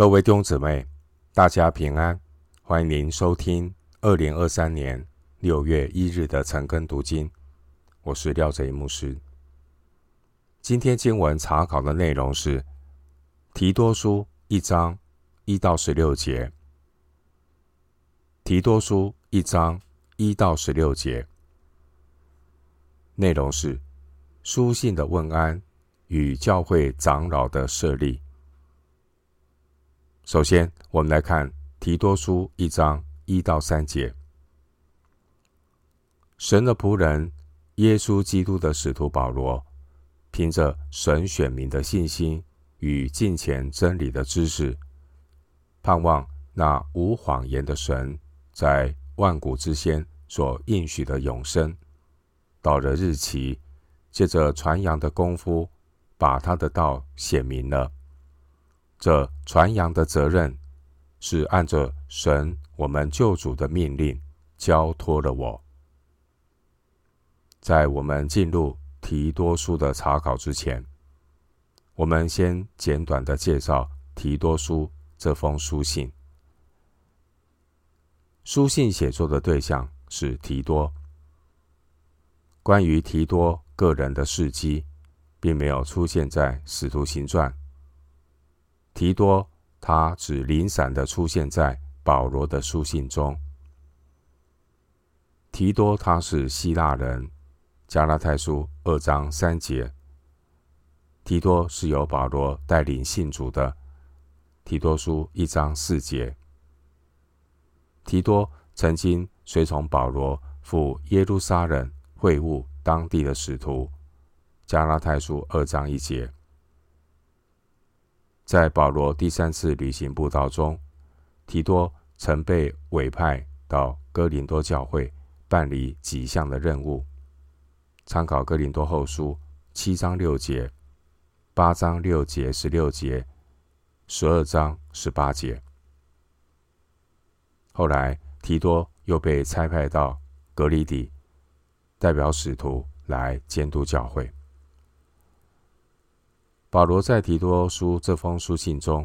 各位弟兄姊妹，大家平安！欢迎您收听二零二三年六月一日的晨更读经。我是廖哲一牧师。今天经文查考的内容是提多书一章一到十六节。提多书一章一到十六节内容是书信的问安与教会长老的设立。首先，我们来看提多书一章一到三节。神的仆人耶稣基督的使徒保罗，凭着神选民的信心与敬虔真理的知识，盼望那无谎言的神在万古之先所应许的永生，到了日期，借着传扬的功夫，把他的道显明了。这传扬的责任是按着神我们救主的命令交托了我。在我们进入提多书的查考之前，我们先简短的介绍提多书这封书信。书信写作的对象是提多。关于提多个人的事迹，并没有出现在《使徒行传》。提多，他只零散的出现在保罗的书信中。提多他是希腊人，《加拉太书》二章三节。提多是由保罗带领信主的，《提多书》一章四节。提多曾经随从保罗赴耶路撒冷会晤当地的使徒，《加拉太书》二章一节。在保罗第三次旅行布道中，提多曾被委派到哥林多教会办理几项的任务。参考哥林多后书七章六节、八章六节十六节、十二章十八节。后来，提多又被差派到格里底，代表使徒来监督教会。保罗在提多书这封书信中，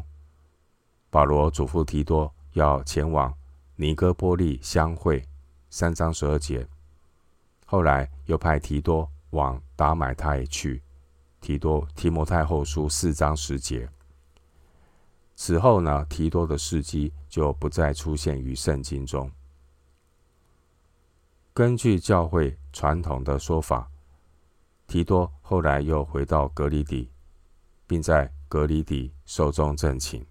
保罗嘱咐提多要前往尼哥波利相会，三章十二节。后来又派提多往达买泰去，提多提摩太后书四章十节。此后呢，提多的事迹就不再出现于圣经中。根据教会传统的说法，提多后来又回到格里底。并在隔离底寿终正寝。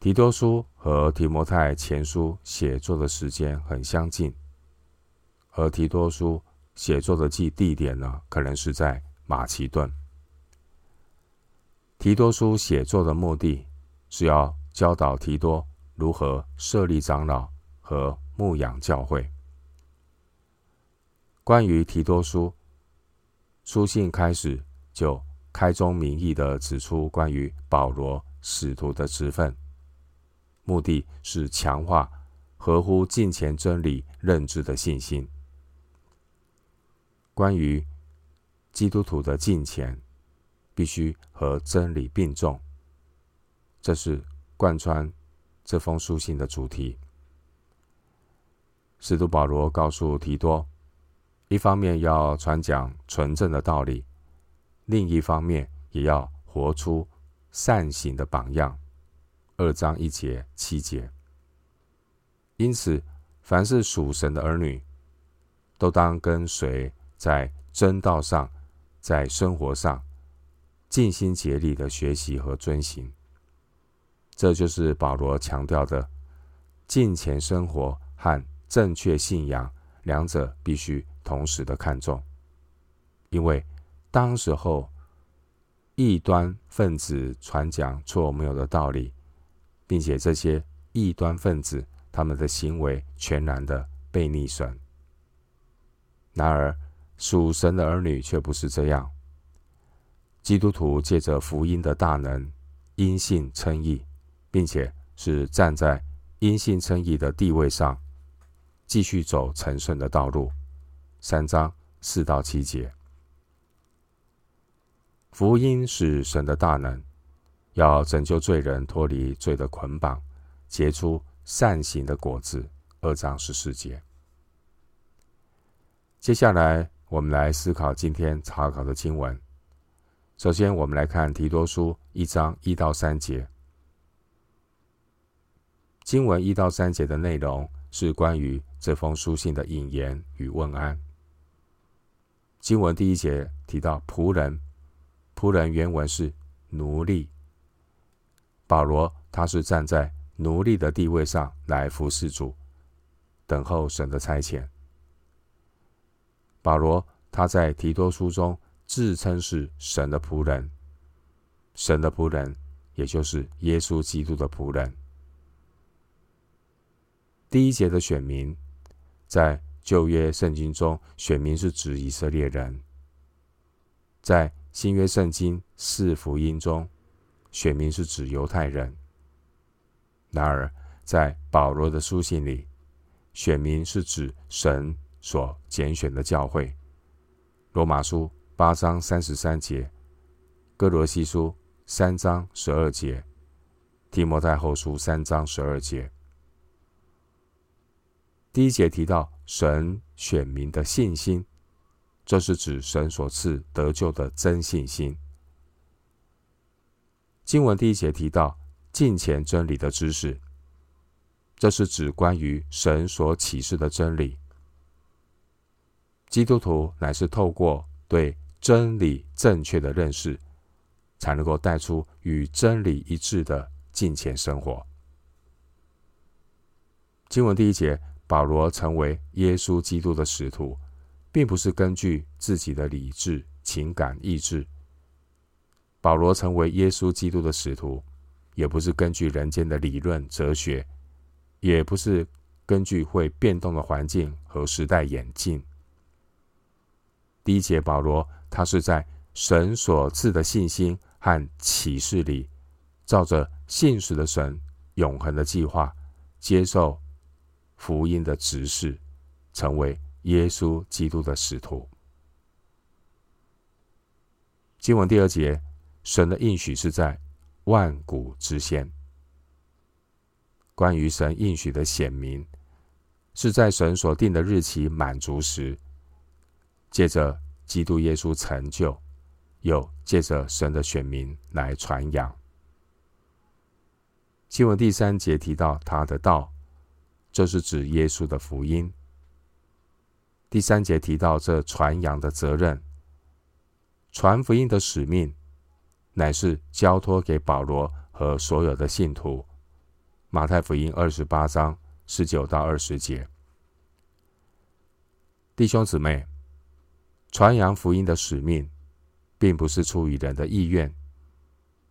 提多书和提摩太前书写作的时间很相近，而提多书写作的地地点呢，可能是在马其顿。提多书写作的目的是要教导提多如何设立长老和牧养教会。关于提多书，书信开始。就开宗明义地指出关于保罗使徒的职分，目的是强化合乎敬虔真理认知的信心。关于基督徒的敬虔，必须和真理并重，这是贯穿这封书信的主题。使徒保罗告诉提多，一方面要传讲纯正的道理。另一方面，也要活出善行的榜样。二章一节七节。因此，凡是属神的儿女，都当跟随在真道上，在生活上尽心竭力的学习和遵行。这就是保罗强调的金钱生活和正确信仰两者必须同时的看重，因为。当时候，异端分子传讲错谬的道理，并且这些异端分子他们的行为全然的被逆损。然而，属神的儿女却不是这样。基督徒借着福音的大能，因信称义，并且是站在因信称义的地位上，继续走成圣的道路。三章四到七节。福音是神的大能，要拯救罪人脱离罪的捆绑，结出善行的果子。二章十四节。接下来，我们来思考今天查考的经文。首先，我们来看提多书一章一到三节。经文一到三节的内容是关于这封书信的引言与问安。经文第一节提到仆人，仆人原文是奴隶。保罗他是站在奴隶的地位上来服侍主，等候神的差遣。保罗他在提多书中自称是神的仆人，神的仆人也就是耶稣基督的仆人。第一节的选民，在旧约圣经中，选民是指以色列人；在新约圣经四福音中，选民是指犹太人。然而，在保罗的书信里，选民是指神。所拣选的教会，罗马书八章三十三节，哥罗西书三章十二节，提摩太后书三章十二节。第一节提到神选民的信心，这是指神所赐得救的真信心。经文第一节提到敬虔真理的知识，这是指关于神所启示的真理。基督徒乃是透过对真理正确的认识，才能够带出与真理一致的敬虔生活。经文第一节，保罗成为耶稣基督的使徒，并不是根据自己的理智、情感、意志。保罗成为耶稣基督的使徒，也不是根据人间的理论、哲学，也不是根据会变动的环境和时代演进。第一节，保罗他是在神所赐的信心和启示里，照着信实的神永恒的计划，接受福音的指示，成为耶稣基督的使徒。经文第二节，神的应许是在万古之先。关于神应许的显明，是在神所定的日期满足时。借着基督耶稣成就，又借着神的选民来传扬。经文第三节提到他的道，这是指耶稣的福音。第三节提到这传扬的责任，传福音的使命，乃是交托给保罗和所有的信徒。马太福音二十八章十九到二十节，弟兄姊妹。传扬福音的使命，并不是出于人的意愿，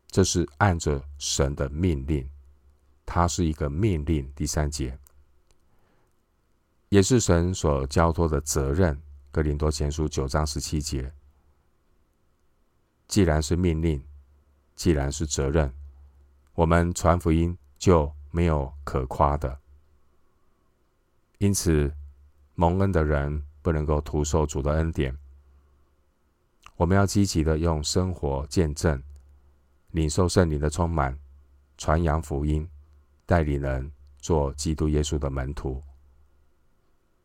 这是按着神的命令。它是一个命令。第三节，也是神所交托的责任。格林多前书九章十七节，既然是命令，既然是责任，我们传福音就没有可夸的。因此，蒙恩的人不能够徒受主的恩典。我们要积极的用生活见证，领受圣灵的充满，传扬福音，带领人做基督耶稣的门徒。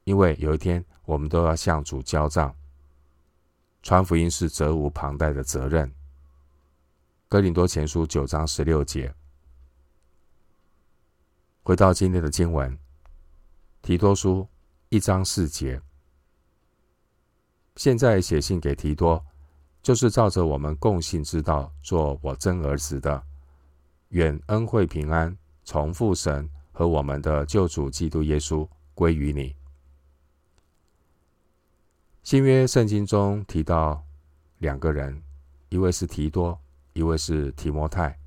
因为有一天我们都要向主交账，传福音是责无旁贷的责任。哥林多前书九章十六节。回到今天的经文，提多书一章四节。现在写信给提多。就是照着我们共信之道做我真儿子的，愿恩惠平安从父神和我们的救主基督耶稣归于你。新约圣经中提到两个人，一位是提多，一位是提摩太，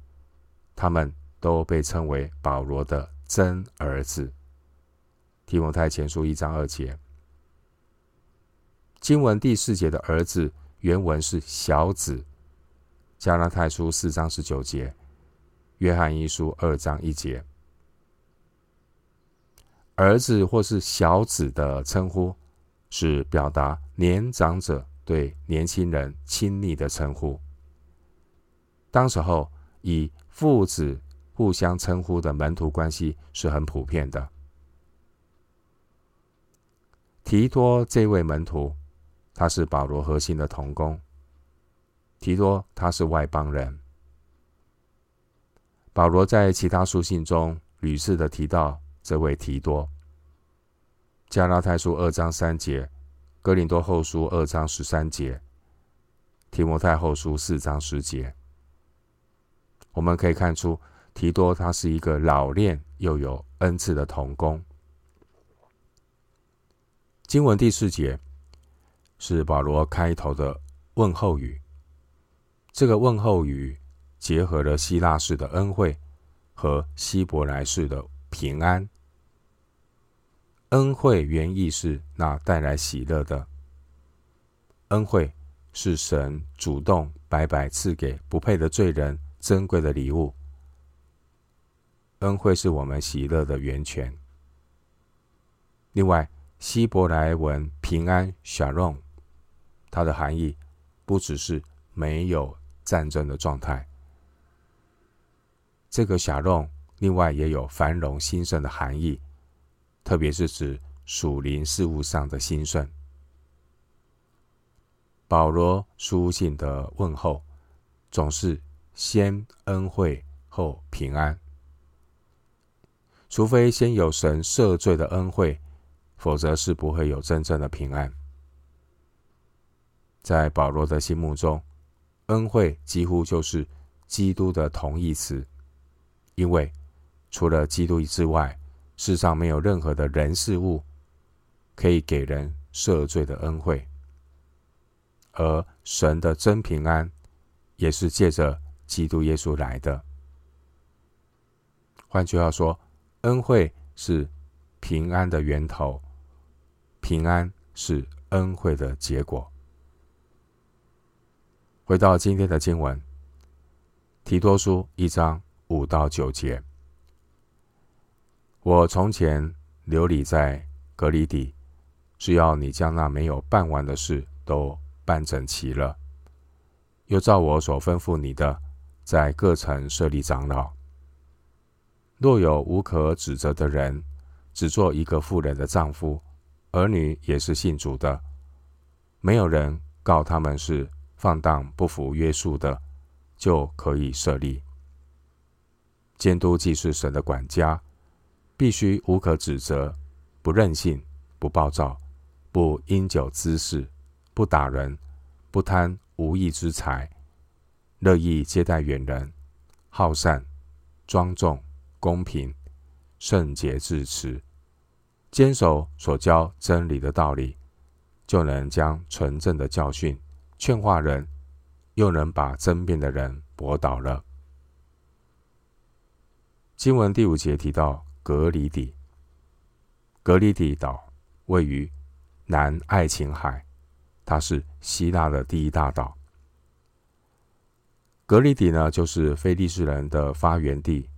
他们都被称为保罗的真儿子。提摩太前书一章二节，经文第四节的儿子。原文是小子，加拉太书四章十九节，约翰一书二章一节。儿子或是小子的称呼，是表达年长者对年轻人亲昵的称呼。当时候，以父子互相称呼的门徒关系是很普遍的。提多这位门徒，他是保罗核心的同工。提多他是外邦人。保罗在其他书信中屡次的提到这位提多。加拉太书二章三节，哥林多后书二章十三节，提摩太后书四章十节。我们可以看出，提多他是一个老练又有恩赐的同工。经文第四节是保罗开头的问候语。这个问候语结合了希腊式的恩惠和希伯来式的平安。恩惠原意是那带来喜乐的。恩惠是神主动白白赐给不配的罪人珍贵的礼物。恩惠是我们喜乐的源泉。另外，希伯来文平安 Shalom，它的含义不只是没有战争的状态。这个 Shalom 另外也有繁荣兴盛的含义，特别是指属灵事务上的兴盛。保罗书信的问候总是先恩惠后平安，除非先有神赦罪的恩惠。否则是不会有真正的平安。在保罗的心目中，恩惠几乎就是基督的同义词，因为除了基督之外，世上没有任何的人事物可以给人赦罪的恩惠，而神的真平安也是借着基督耶稣来的。换句话说，恩惠是平安的源头。平安是恩惠的结果。回到今天的经文，《提多书》一章五到九节：我从前流离在隔离底，是要你将那没有办完的事都办整齐了，又照我所吩咐你的，在各城设立长老。若有无可指责的人，只做一个妇人的丈夫。儿女也是信主的，没有人告他们是放荡不服约束的，就可以设立。监督既是神的管家，必须无可指责，不任性，不暴躁，不因酒滋事，不打人，不贪无义之财，乐意接待远人，好善，庄重，公平，圣洁至持。坚守所教真理的道理，就能将纯正的教训劝化人，又能把争辩的人驳倒了。经文第五节提到格里底，格里底岛位于南爱琴海，它是希腊的第一大岛。格里底呢，就是非利士人的发源地，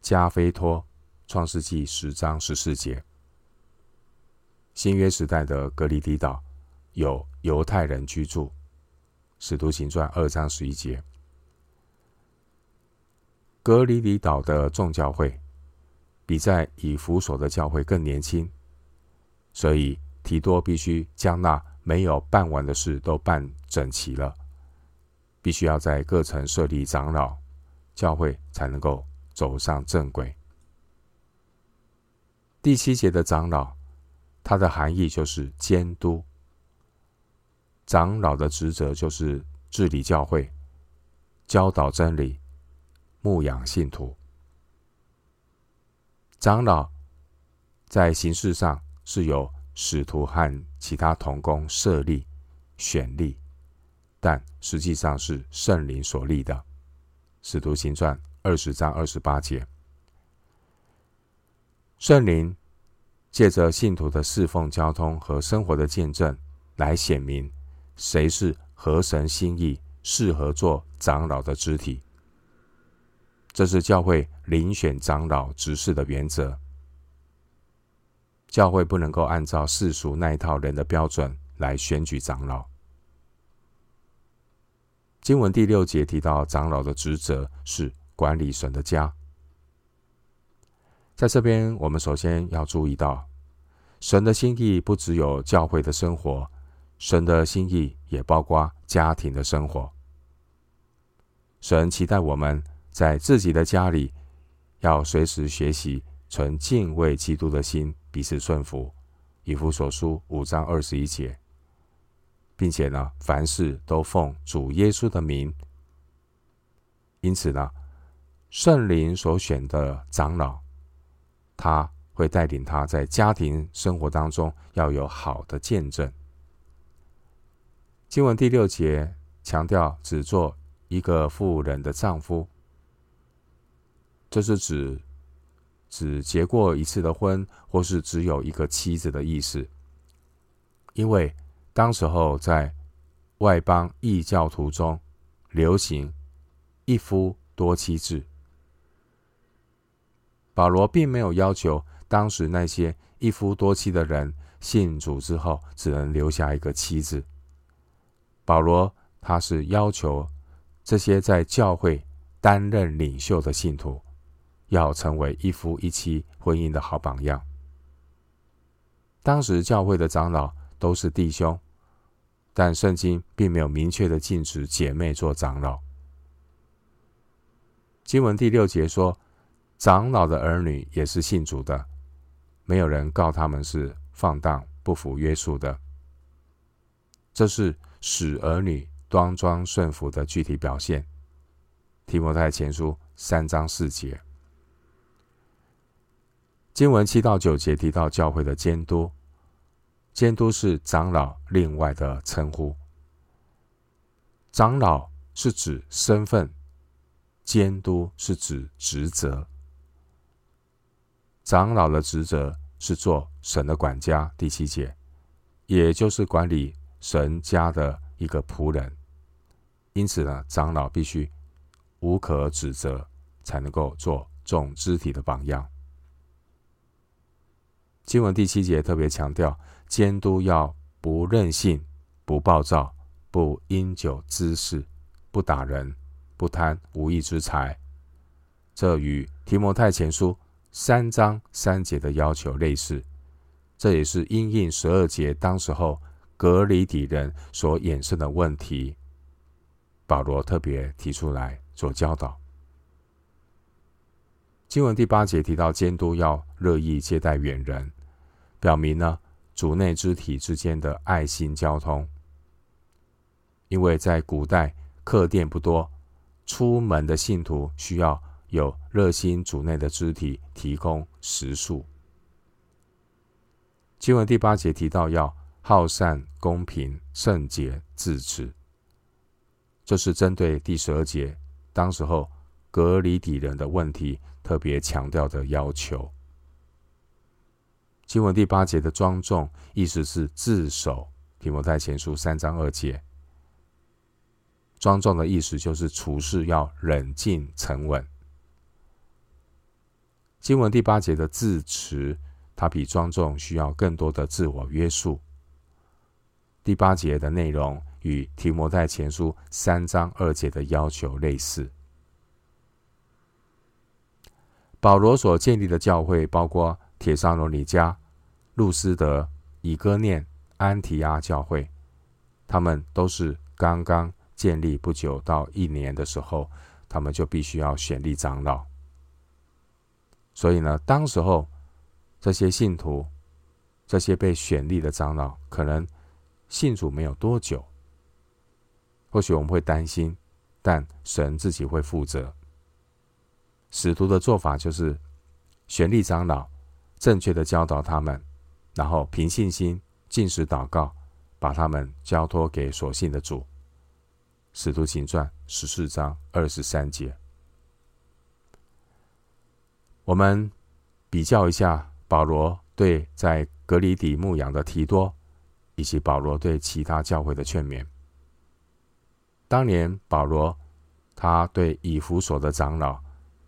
加菲托，创世纪十章十四节。新约时代的格里底岛有犹太人居住，《使徒行传》二章十一节。格里底岛的众教会比在以弗所的教会更年轻，所以提多必须将那没有办完的事都办整齐了，必须要在各城设立长老，教会才能够走上正轨。第七节的长老。它的含义就是监督。长老的职责就是治理教会、教导真理、牧养信徒。长老在形式上是由使徒和其他同工设立、选立，但实际上是圣灵所立的。使徒行传二十章二十八节，圣灵。借着信徒的侍奉、交通和生活的见证，来显明谁是合神心意、适合做长老的肢体。这是教会遴选长老执事的原则。教会不能够按照世俗那一套人的标准来选举长老。经文第六节提到，长老的职责是管理神的家。在这边，我们首先要注意到，神的心意不只有教会的生活，神的心意也包括家庭的生活。神期待我们在自己的家里，要随时学习存敬畏基督的心，彼此顺服。以弗所书五章二十一节，并且呢，凡事都奉主耶稣的名。因此呢，圣灵所选的长老。他会带领他在家庭生活当中要有好的见证。经文第六节强调只做一个妇人的丈夫，这是指只结过一次的婚，或是只有一个妻子的意思。因为当时候在外邦异教徒中流行一夫多妻制。保罗并没有要求当时那些一夫多妻的人信主之后只能留下一个妻子。保罗他是要求这些在教会担任领袖的信徒要成为一夫一妻婚姻的好榜样。当时教会的长老都是弟兄，但圣经并没有明确的禁止姐妹做长老。经文第六节说。长老的儿女也是信主的，没有人告他们是放荡不服约束的。这是使儿女端庄顺服的具体表现。提摩太前书三章四节，经文七到九节提到教会的监督，监督是长老另外的称呼。长老是指身份，监督是指职责。长老的职责是做神的管家，第七节，也就是管理神家的一个仆人。因此呢，长老必须无可指责，才能够做众肢体的榜样。经文第七节特别强调，监督要不任性、不暴躁、不因酒滋事、不打人、不贪无义之财。这与提摩太前书。三章三节的要求类似，这也是因应十二节当时候隔离底人所衍生的问题，保罗特别提出来做教导。经文第八节提到监督要乐意接待远人，表明呢主内肢体之间的爱心交通。因为在古代客店不多，出门的信徒需要。有热心主内的肢体提供食宿。经文第八节提到要好善、公平、圣洁、自持，这是针对第十二节当时候格里底人的问题特别强调的要求。经文第八节的庄重意思是自守，提摩太前书三章二节，庄重的意思就是处事要冷静沉稳。经文第八节的自持，它比庄重需要更多的自我约束。第八节的内容与提摩太前书三章二节的要求类似。保罗所建立的教会包括帖撒罗尼迦、路斯德、以哥念、安提阿教会，他们都是刚刚建立不久到一年的时候，他们就必须要选立长老。所以呢，当时候这些信徒，这些被选立的长老，可能信主没有多久。或许我们会担心，但神自己会负责。使徒的做法就是选立长老，正确的教导他们，然后凭信心禁食祷告，把他们交托给所信的主。使徒行传十四章二十三节。我们比较一下保罗对在格里底牧养的提多，以及保罗对其他教会的劝勉。当年保罗他对以弗所的长老，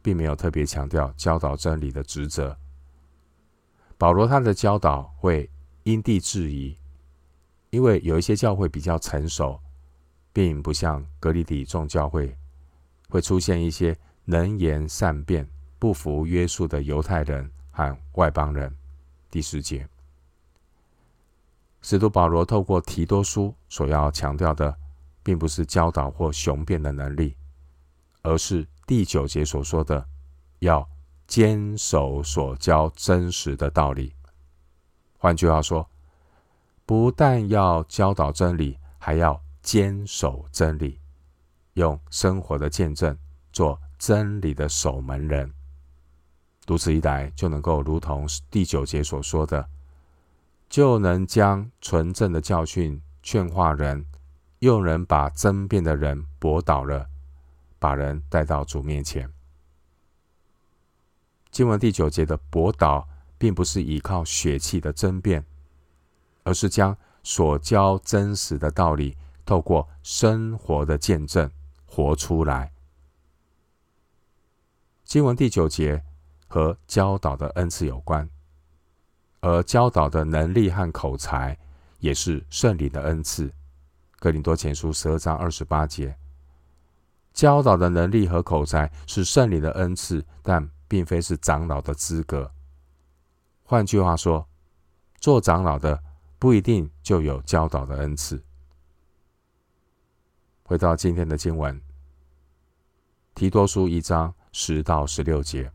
并没有特别强调教导真理的职责。保罗他的教导会因地制宜，因为有一些教会比较成熟，并不像格里底众教会会出现一些能言善辩、不服约束的犹太人和外邦人。第十节，使徒保罗透过提多书所要强调的，并不是教导或雄辩的能力，而是第九节所说的要坚守所教真实的道理。换句话说，不但要教导真理，还要坚守真理，用生活的见证做真理的守门人。如此一来，就能够如同第九节所说的，就能将纯正的教训劝化人，又能把争辩的人驳倒了，把人带到主面前。经文第九节的博导，并不是依靠血气的争辩，而是将所教真实的道理，透过生活的见证活出来。经文第九节和教导的恩赐有关，而教导的能力和口才也是圣灵的恩赐。哥林多前书十二章二十八节，教导的能力和口才是圣灵的恩赐，但并非是长老的资格。换句话说，做长老的。不一定就有教导的恩赐。回到今天的经文，提多书一章十到十六节，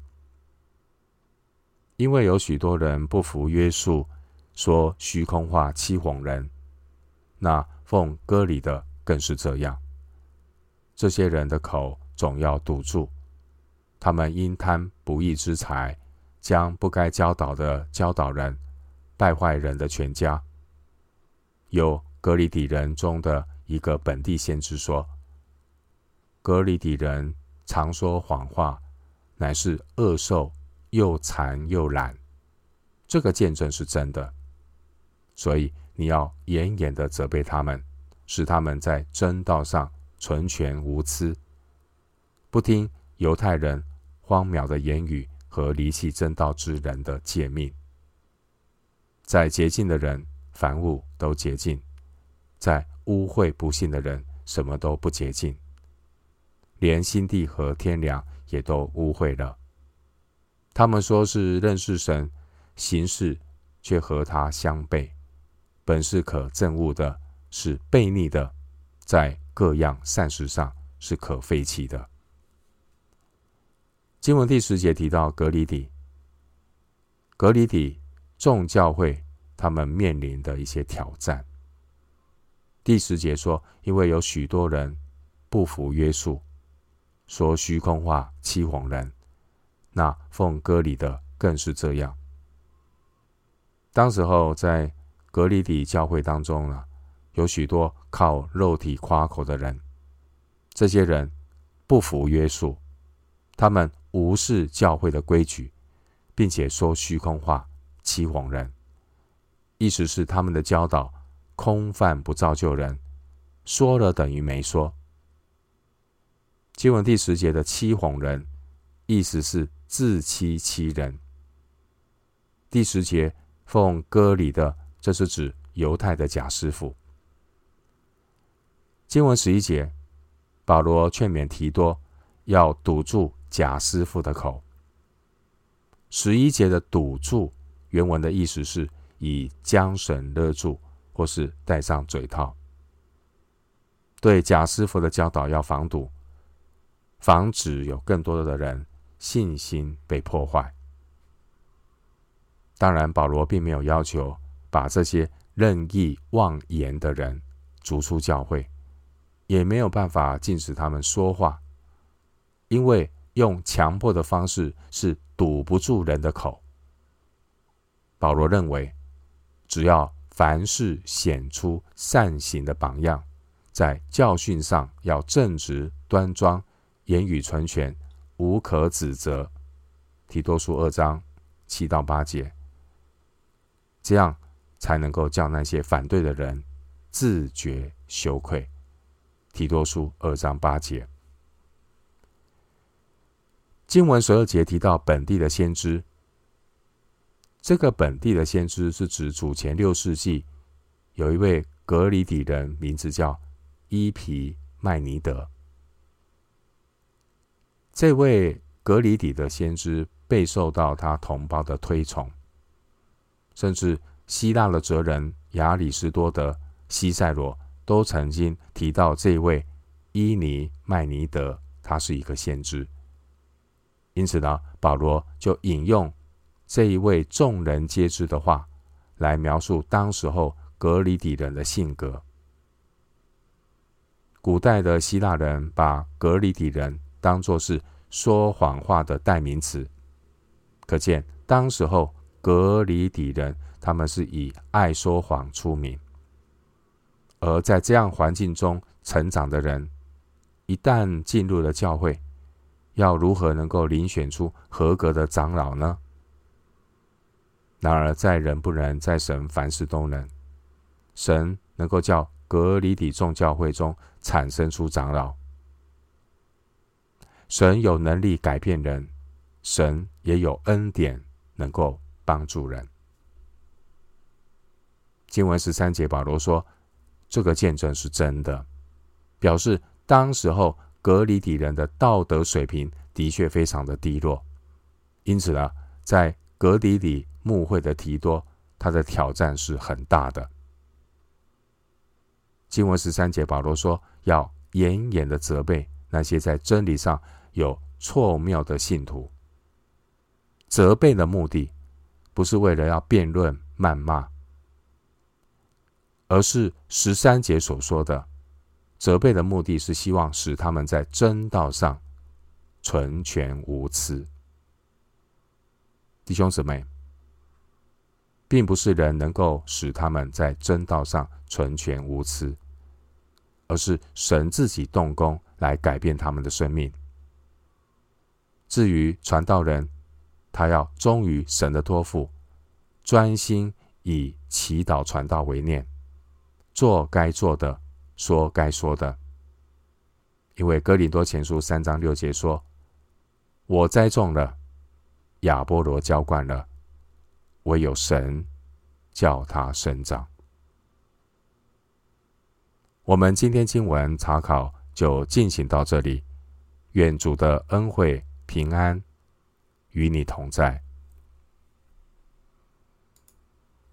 因为有许多人不服约束，说虚空话欺哄人，那奉割礼的更是这样。这些人的口总要堵住，他们因贪不义之财，将不该教导的教导人，败坏人的全家。有格里底人中的一个本地先知说：“格里底人常说谎话，乃是恶兽，又馋又懒。”这个见证是真的，所以你要严严的责备他们，使他们在真道上纯全无疵，不听犹太人荒谬的言语和离弃正道之人的诫命，在洁净的人。凡物都洁净，在污秽不信的人，什么都不洁净，连心地和天良也都污秽了。他们说是认识神，行事却和他相悖，本是可憎恶的，是悖逆的，在各样善事上是可废弃的。经文第十节提到革哩底，革哩底众教会。他们面临的一些挑战。第十节说，因为有许多人不服约束，说虚空话欺哄人，那奉割礼的更是这样。当时候在格里底教会当中呢，有许多靠肉体夸口的人，这些人不服约束，他们无视教会的规矩，并且说虚空话欺哄人。意思是他们的教导空泛不造就人，说了等于没说。经文第十节的欺哄人，意思是自欺欺人。第十节奉割礼的，这是指犹太的假师傅。经文十一节，保罗劝勉提多要堵住假师傅的口。十一节的堵住，原文的意思是。以缰绳勒住，或是戴上嘴套。对假师傅的教导要防堵，防止有更多的人信心被破坏。当然，保罗并没有要求把这些任意妄言的人逐出教会，也没有办法禁止他们说话，因为用强迫的方式是堵不住人的口。保罗认为。只要凡事显出善行的榜样，在教训上要正直端庄，言语纯全，无可指责。提多书二章七到八节，这样才能够叫那些反对的人自觉羞愧。提多书二章八节，经文十二节提到本地的先知。这个本地的先知是指主前六世纪有一位格里底人，名字叫伊皮麦尼德。这位格里底的先知备受到他同胞的推崇，甚至希腊的哲人亚里士多德、西塞罗都曾经提到这位伊尼麦尼德，他是一个先知。因此呢，保罗就引用这一位众人皆知的话，来描述当时候格里底人的性格。古代的希腊人把格里底人当作是说谎话的代名词，可见当时候格里底人他们是以爱说谎出名。而在这样环境中成长的人，一旦进入了教会，要如何能够遴选出合格的长老呢？然而，在人不能，在神凡事都能。神能够叫格里底众教会中产生出长老。神有能力改变人，神也有恩典能够帮助人。经文十三节，保罗说：“这个见证是真的，表示当时候格里底人的道德水平的确非常的低落。因此呢，在格里底牧会的提多，他的挑战是很大的。”经文十三节，保罗说：“要严严的责备那些在真理上。”有错谬的信徒，责备的目的不是为了要辩论、谩骂，而是十三节所说的责备的目的是希望使他们在真道上纯全无疵。弟兄姊妹，并不是人能够使他们在真道上纯全无疵，而是神自己动工来改变他们的生命。至于传道人，他要忠于神的托付，专心以祈祷传道为念，做该做的，说该说的。因为哥林多前书三章六节说：“我栽种了，亚波罗浇灌了，唯有神叫他生长。”我们今天经文查考就进行到这里，愿主的恩惠。平安与你同在。